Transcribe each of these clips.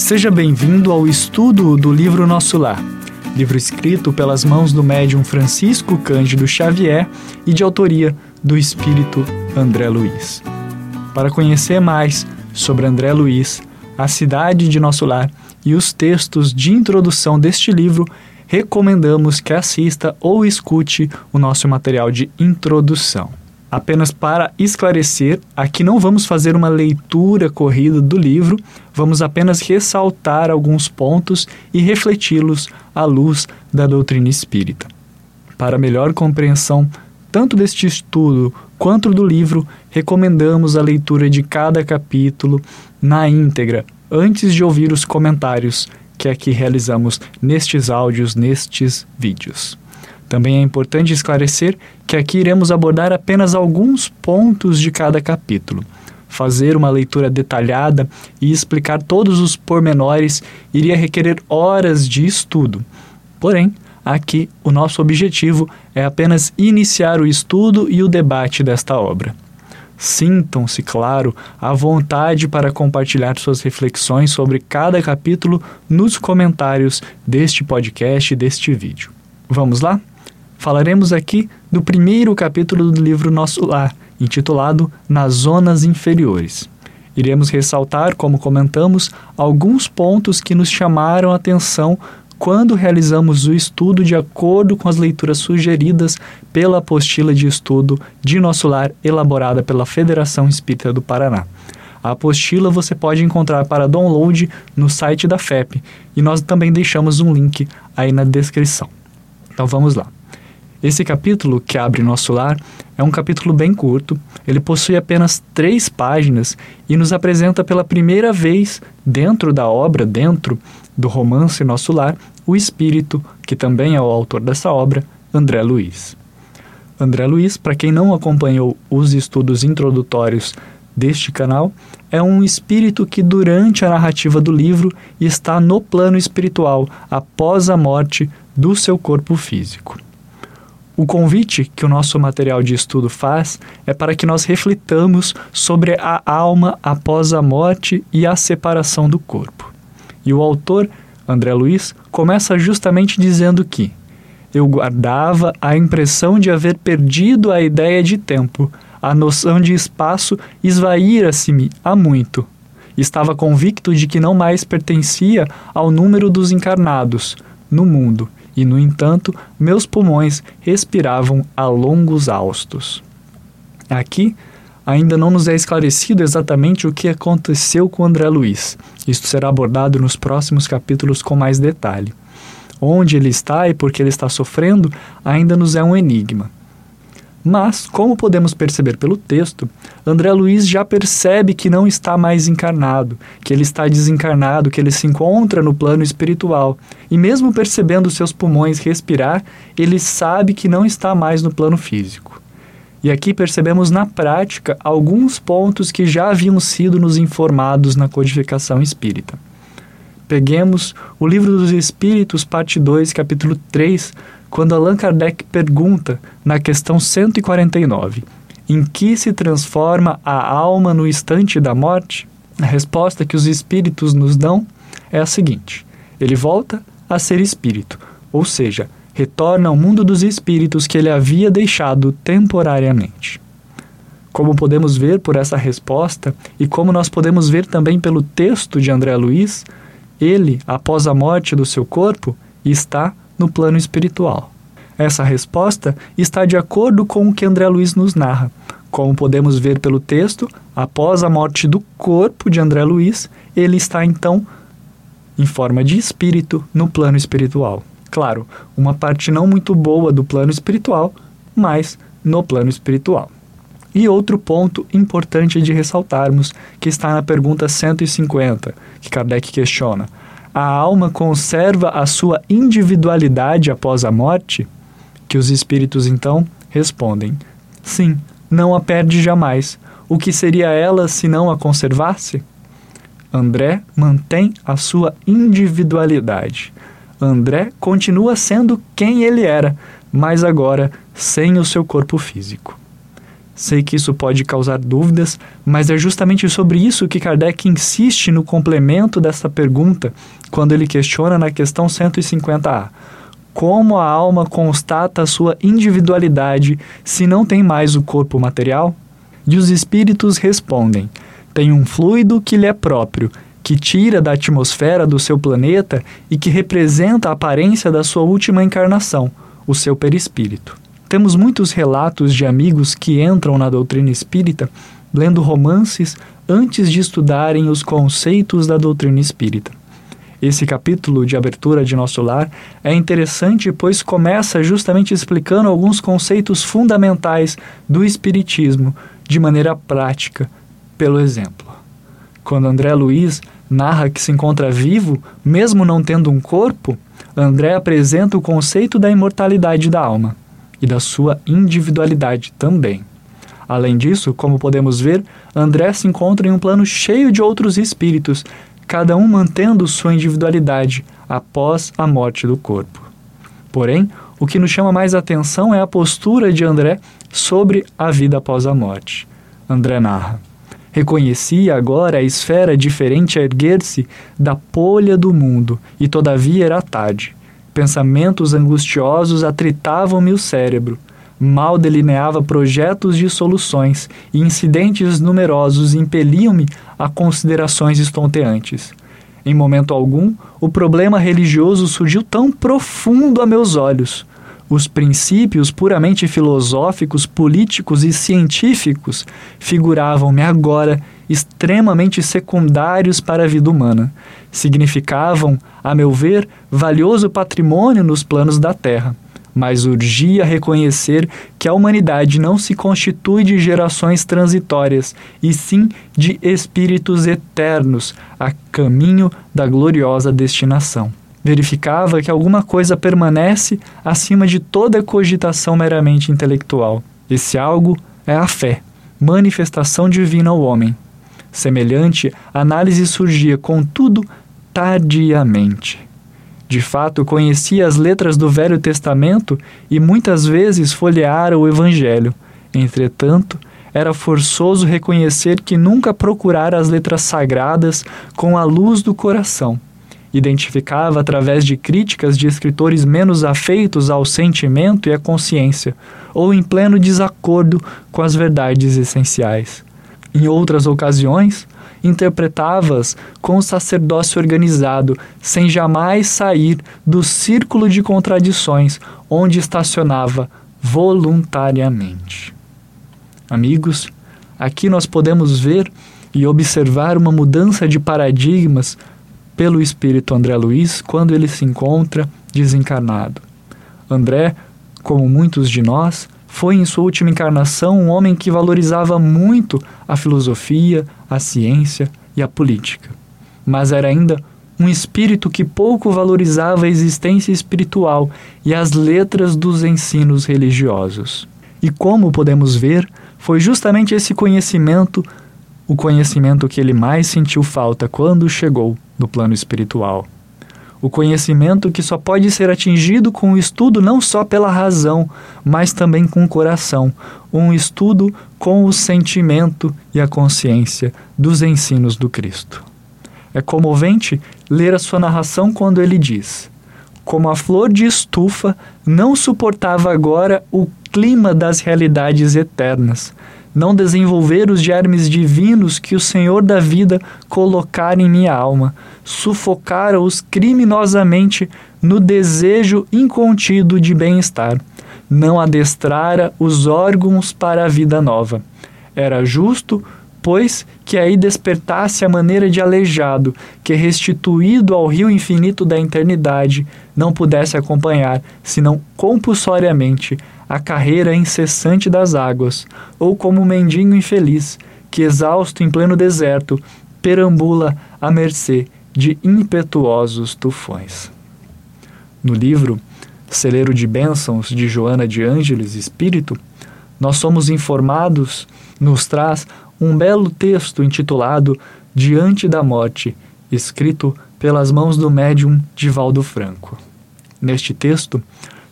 Seja bem-vindo ao estudo do livro Nosso Lar, livro escrito pelas mãos do médium Francisco Cândido Xavier e de autoria do espírito André Luiz. Para conhecer mais sobre André Luiz, a cidade de Nosso Lar e os textos de introdução deste livro, recomendamos que assista ou escute o nosso material de introdução. Apenas para esclarecer, aqui não vamos fazer uma leitura corrida do livro, vamos apenas ressaltar alguns pontos e refleti-los à luz da doutrina espírita. Para melhor compreensão tanto deste estudo quanto do livro, recomendamos a leitura de cada capítulo na íntegra, antes de ouvir os comentários que aqui realizamos nestes áudios, nestes vídeos. Também é importante esclarecer que aqui iremos abordar apenas alguns pontos de cada capítulo. Fazer uma leitura detalhada e explicar todos os pormenores iria requerer horas de estudo. Porém, aqui o nosso objetivo é apenas iniciar o estudo e o debate desta obra. Sintam-se, claro, à vontade para compartilhar suas reflexões sobre cada capítulo nos comentários deste podcast e deste vídeo. Vamos lá? Falaremos aqui do primeiro capítulo do livro Nosso Lar, intitulado Nas Zonas Inferiores. Iremos ressaltar, como comentamos, alguns pontos que nos chamaram a atenção quando realizamos o estudo de acordo com as leituras sugeridas pela apostila de estudo de Nosso Lar elaborada pela Federação Espírita do Paraná. A apostila você pode encontrar para download no site da FEP e nós também deixamos um link aí na descrição. Então vamos lá. Esse capítulo, que abre nosso lar, é um capítulo bem curto, ele possui apenas três páginas e nos apresenta pela primeira vez, dentro da obra, dentro do romance Nosso Lar, o espírito, que também é o autor dessa obra, André Luiz. André Luiz, para quem não acompanhou os estudos introdutórios deste canal, é um espírito que, durante a narrativa do livro, está no plano espiritual após a morte do seu corpo físico. O convite que o nosso material de estudo faz é para que nós reflitamos sobre a alma após a morte e a separação do corpo. E o autor, André Luiz, começa justamente dizendo que eu guardava a impressão de haver perdido a ideia de tempo, a noção de espaço esvaíra-se-me há muito. Estava convicto de que não mais pertencia ao número dos encarnados no mundo e, no entanto, meus pulmões respiravam a longos haustos. Aqui, ainda não nos é esclarecido exatamente o que aconteceu com André Luiz. Isto será abordado nos próximos capítulos com mais detalhe. Onde ele está e por que ele está sofrendo ainda nos é um enigma. Mas, como podemos perceber pelo texto, André Luiz já percebe que não está mais encarnado, que ele está desencarnado, que ele se encontra no plano espiritual. E mesmo percebendo seus pulmões respirar, ele sabe que não está mais no plano físico. E aqui percebemos na prática alguns pontos que já haviam sido nos informados na codificação espírita. Peguemos o Livro dos Espíritos, parte 2, capítulo 3, quando Allan Kardec pergunta, na questão 149, em que se transforma a alma no instante da morte? A resposta que os espíritos nos dão é a seguinte: ele volta a ser espírito, ou seja, retorna ao mundo dos espíritos que ele havia deixado temporariamente. Como podemos ver por essa resposta e como nós podemos ver também pelo texto de André Luiz, ele, após a morte do seu corpo, está no plano espiritual. Essa resposta está de acordo com o que André Luiz nos narra. Como podemos ver pelo texto, após a morte do corpo de André Luiz, ele está então em forma de espírito no plano espiritual. Claro, uma parte não muito boa do plano espiritual, mas no plano espiritual. E outro ponto importante de ressaltarmos, que está na pergunta 150, que Kardec questiona: a alma conserva a sua individualidade após a morte? Que os espíritos então respondem: Sim, não a perde jamais. O que seria ela se não a conservasse? André mantém a sua individualidade. André continua sendo quem ele era, mas agora sem o seu corpo físico. Sei que isso pode causar dúvidas, mas é justamente sobre isso que Kardec insiste no complemento dessa pergunta, quando ele questiona na questão 150A. Como a alma constata a sua individualidade se não tem mais o corpo material? E os espíritos respondem: tem um fluido que lhe é próprio, que tira da atmosfera do seu planeta e que representa a aparência da sua última encarnação, o seu perispírito. Temos muitos relatos de amigos que entram na doutrina espírita lendo romances antes de estudarem os conceitos da doutrina espírita. Esse capítulo de abertura de nosso lar é interessante, pois começa justamente explicando alguns conceitos fundamentais do Espiritismo de maneira prática, pelo exemplo. Quando André Luiz narra que se encontra vivo, mesmo não tendo um corpo, André apresenta o conceito da imortalidade da alma e da sua individualidade também. Além disso, como podemos ver, André se encontra em um plano cheio de outros espíritos, cada um mantendo sua individualidade após a morte do corpo. Porém, o que nos chama mais atenção é a postura de André sobre a vida após a morte. André narra: Reconhecia agora a esfera diferente a erguer-se da polha do mundo, e todavia era tarde. Pensamentos angustiosos atritavam-me o cérebro. Mal delineava projetos de soluções e incidentes numerosos impeliam-me a considerações estonteantes. Em momento algum, o problema religioso surgiu tão profundo a meus olhos. Os princípios puramente filosóficos, políticos e científicos figuravam-me agora extremamente secundários para a vida humana. Significavam, a meu ver, valioso patrimônio nos planos da Terra, mas urgia reconhecer que a humanidade não se constitui de gerações transitórias, e sim de espíritos eternos, a caminho da gloriosa destinação. Verificava que alguma coisa permanece acima de toda cogitação meramente intelectual. Esse algo é a fé, manifestação divina ao homem. Semelhante análise surgia, contudo, tardiamente. De fato, conhecia as letras do Velho Testamento e muitas vezes folheara o Evangelho. Entretanto, era forçoso reconhecer que nunca procurara as letras sagradas com a luz do coração. Identificava através de críticas de escritores menos afeitos ao sentimento e à consciência, ou em pleno desacordo com as verdades essenciais. Em outras ocasiões, interpretava-as com o sacerdócio organizado, sem jamais sair do círculo de contradições onde estacionava voluntariamente. Amigos, aqui nós podemos ver e observar uma mudança de paradigmas pelo espírito André Luiz quando ele se encontra desencarnado. André, como muitos de nós, foi em sua última encarnação um homem que valorizava muito a filosofia, a ciência e a política. Mas era ainda um espírito que pouco valorizava a existência espiritual e as letras dos ensinos religiosos. E como podemos ver, foi justamente esse conhecimento o conhecimento que ele mais sentiu falta quando chegou no plano espiritual o conhecimento que só pode ser atingido com o estudo não só pela razão, mas também com o coração, um estudo com o sentimento e a consciência dos ensinos do Cristo. É comovente ler a sua narração quando ele diz: Como a flor de estufa não suportava agora o clima das realidades eternas, não desenvolver os germes divinos que o Senhor da vida colocara em minha alma, sufocara-os criminosamente no desejo incontido de bem-estar, não adestrara os órgãos para a vida nova. Era justo, pois, que aí despertasse a maneira de aleijado, que restituído ao rio infinito da eternidade, não pudesse acompanhar, senão compulsoriamente, a carreira incessante das águas, ou como um mendigo infeliz, que exausto em pleno deserto, perambula à mercê de impetuosos tufões. No livro Celeiro de Bênçãos de Joana de Ângeles Espírito, nós somos informados, nos traz um belo texto intitulado Diante da Morte, escrito pelas mãos do médium Divaldo Franco. Neste texto,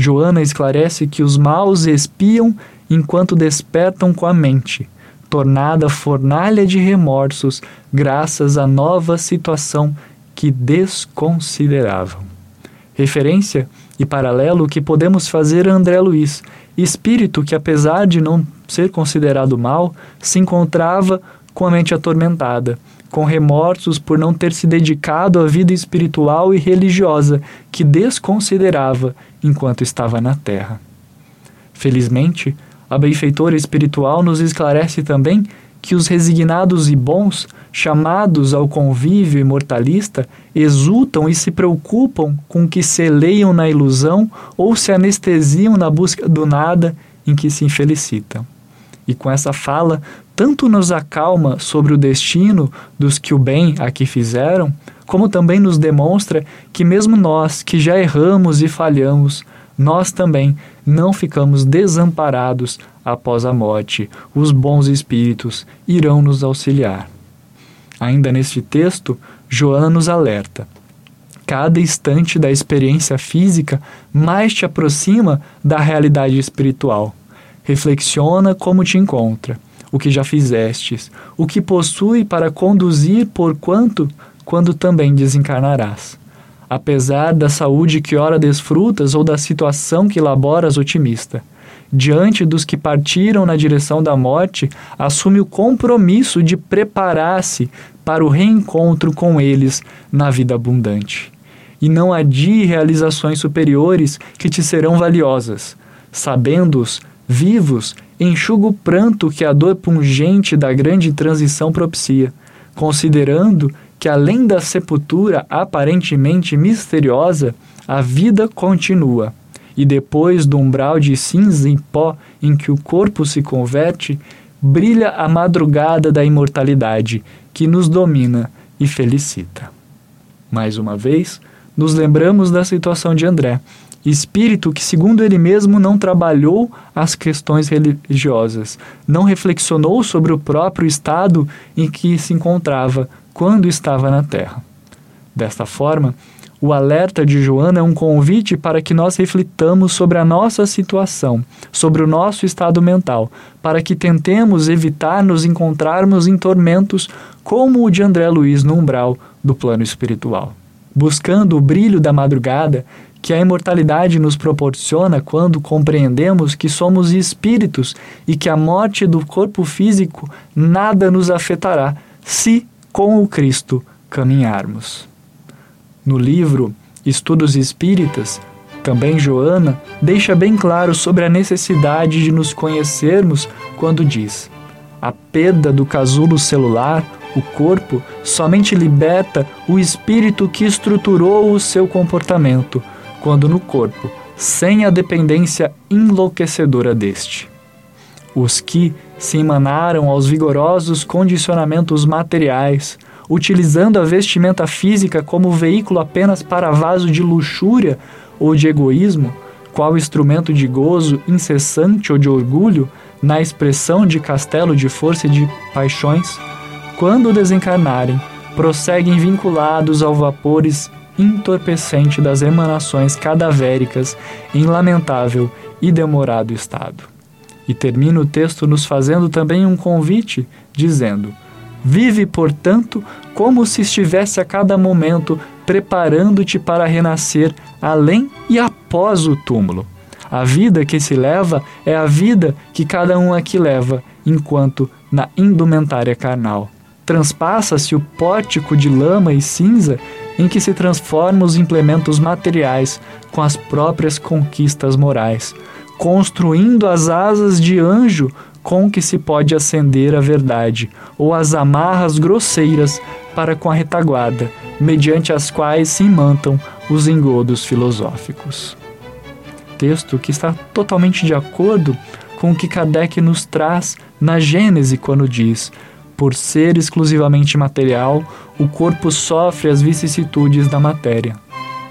Joana esclarece que os maus espiam enquanto despertam com a mente, tornada fornalha de remorsos graças à nova situação que desconsideravam. Referência e paralelo que podemos fazer a André Luiz, espírito que, apesar de não ser considerado mal, se encontrava com a mente atormentada, com remorsos por não ter se dedicado à vida espiritual e religiosa que desconsiderava enquanto estava na terra. Felizmente, a benfeitora espiritual nos esclarece também que os resignados e bons, chamados ao convívio imortalista, exultam e se preocupam com que se leiam na ilusão ou se anestesiam na busca do nada em que se infelicitam. E com essa fala, tanto nos acalma sobre o destino dos que o bem aqui fizeram, como também nos demonstra que, mesmo nós que já erramos e falhamos, nós também não ficamos desamparados após a morte. Os bons espíritos irão nos auxiliar. Ainda neste texto, Joana nos alerta. Cada instante da experiência física mais te aproxima da realidade espiritual. Reflexiona como te encontra, o que já fizestes, o que possui para conduzir por quanto, quando também desencarnarás. Apesar da saúde que ora desfrutas ou da situação que laboras otimista, diante dos que partiram na direção da morte, assume o compromisso de preparar-se para o reencontro com eles na vida abundante. E não adie realizações superiores que te serão valiosas, sabendo-os vivos, enxuga o pranto que a dor pungente da grande transição propicia, considerando que além da sepultura aparentemente misteriosa, a vida continua. E depois do umbral de cinza e pó em que o corpo se converte, brilha a madrugada da imortalidade que nos domina e felicita. Mais uma vez, nos lembramos da situação de André, espírito que, segundo ele mesmo, não trabalhou as questões religiosas, não reflexionou sobre o próprio estado em que se encontrava quando estava na Terra. Desta forma, o alerta de Joana é um convite para que nós reflitamos sobre a nossa situação, sobre o nosso estado mental, para que tentemos evitar nos encontrarmos em tormentos como o de André Luiz no umbral do plano espiritual. Buscando o brilho da madrugada, que a imortalidade nos proporciona quando compreendemos que somos espíritos e que a morte do corpo físico nada nos afetará se com o Cristo caminharmos. No livro Estudos Espíritas, também Joana deixa bem claro sobre a necessidade de nos conhecermos quando diz: a perda do casulo celular, o corpo, somente liberta o espírito que estruturou o seu comportamento quando no corpo, sem a dependência enlouquecedora deste. Os que se emanaram aos vigorosos condicionamentos materiais, utilizando a vestimenta física como veículo apenas para vaso de luxúria ou de egoísmo, qual instrumento de gozo incessante ou de orgulho, na expressão de castelo de força e de paixões, quando desencarnarem, prosseguem vinculados aos vapores entorpecente das emanações cadavéricas em lamentável e demorado estado. E termina o texto nos fazendo também um convite, dizendo: Vive, portanto, como se estivesse a cada momento preparando-te para renascer além e após o túmulo. A vida que se leva é a vida que cada um aqui leva, enquanto na indumentária carnal. Transpassa-se o pórtico de lama e cinza em que se transformam os implementos materiais com as próprias conquistas morais, construindo as asas de anjo com que se pode acender a verdade, ou as amarras grosseiras para com a retaguarda, mediante as quais se imantam os engodos filosóficos. Texto que está totalmente de acordo com o que Kardec nos traz na Gênese quando diz: por ser exclusivamente material, o corpo sofre as vicissitudes da matéria.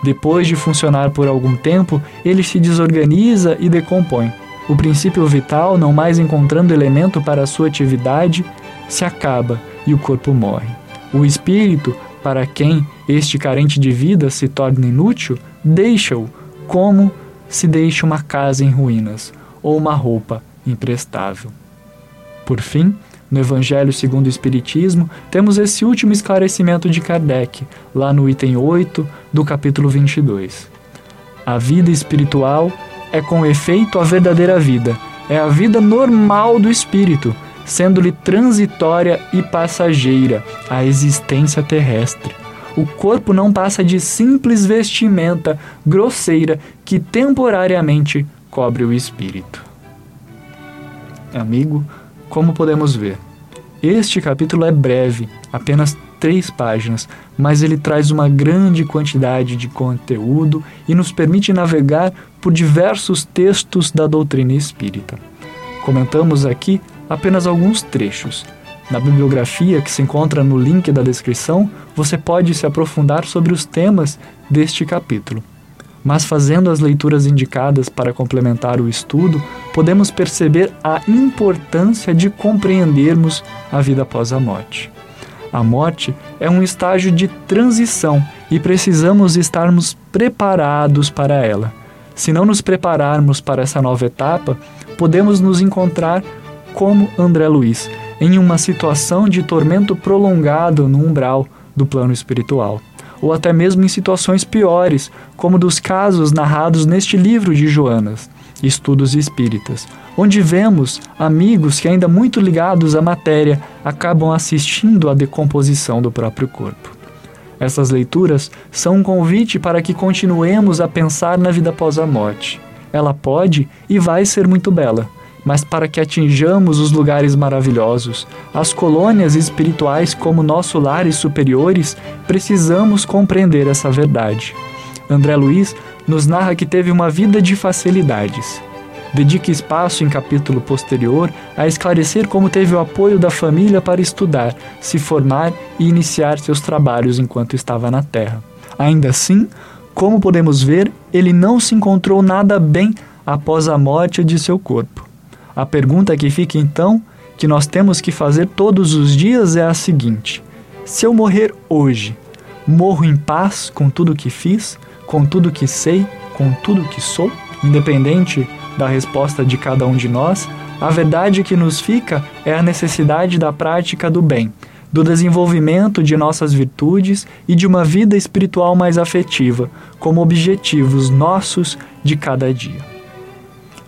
Depois de funcionar por algum tempo, ele se desorganiza e decompõe. O princípio vital, não mais encontrando elemento para sua atividade, se acaba e o corpo morre. O espírito, para quem este carente de vida se torna inútil, deixa-o como se deixa uma casa em ruínas ou uma roupa imprestável. Por fim, no Evangelho segundo o Espiritismo, temos esse último esclarecimento de Kardec, lá no item 8 do capítulo 22. A vida espiritual é com efeito a verdadeira vida, é a vida normal do espírito, sendo-lhe transitória e passageira a existência terrestre. O corpo não passa de simples vestimenta grosseira que temporariamente cobre o espírito. Amigo, como podemos ver, este capítulo é breve, apenas três páginas, mas ele traz uma grande quantidade de conteúdo e nos permite navegar por diversos textos da doutrina espírita. Comentamos aqui apenas alguns trechos. Na bibliografia que se encontra no link da descrição, você pode se aprofundar sobre os temas deste capítulo. Mas fazendo as leituras indicadas para complementar o estudo, podemos perceber a importância de compreendermos a vida após a morte. A morte é um estágio de transição e precisamos estarmos preparados para ela. Se não nos prepararmos para essa nova etapa, podemos nos encontrar como André Luiz, em uma situação de tormento prolongado no umbral do plano espiritual, ou até mesmo em situações piores, como dos casos narrados neste livro de Joanas, Estudos Espíritas, onde vemos amigos que, ainda muito ligados à matéria, acabam assistindo à decomposição do próprio corpo. Essas leituras são um convite para que continuemos a pensar na vida após a morte. Ela pode e vai ser muito bela, mas para que atinjamos os lugares maravilhosos, as colônias espirituais como nosso lares superiores, precisamos compreender essa verdade. André Luiz nos narra que teve uma vida de facilidades. Dedica espaço em capítulo posterior a esclarecer como teve o apoio da família para estudar, se formar e iniciar seus trabalhos enquanto estava na Terra. Ainda assim, como podemos ver, ele não se encontrou nada bem após a morte de seu corpo. A pergunta que fica então, que nós temos que fazer todos os dias é a seguinte: se eu morrer hoje, morro em paz com tudo que fiz, com tudo que sei, com tudo que sou? Independente da resposta de cada um de nós, a verdade que nos fica é a necessidade da prática do bem, do desenvolvimento de nossas virtudes e de uma vida espiritual mais afetiva, como objetivos nossos de cada dia.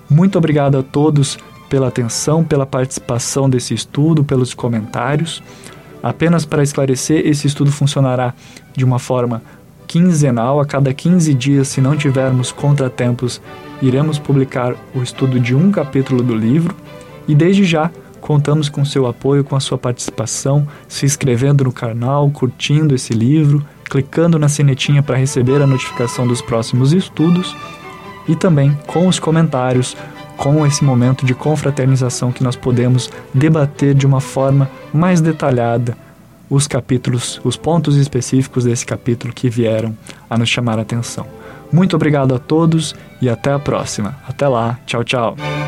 Muito obrigado a todos pela atenção, pela participação desse estudo, pelos comentários. Apenas para esclarecer, esse estudo funcionará de uma forma quinzenal, a cada 15 dias, se não tivermos contratempos, iremos publicar o estudo de um capítulo do livro e desde já contamos com seu apoio, com a sua participação, se inscrevendo no canal, curtindo esse livro, clicando na sinetinha para receber a notificação dos próximos estudos e também com os comentários, com esse momento de confraternização que nós podemos debater de uma forma mais detalhada os capítulos, os pontos específicos desse capítulo que vieram a nos chamar a atenção. Muito obrigado a todos e até a próxima. Até lá, tchau, tchau.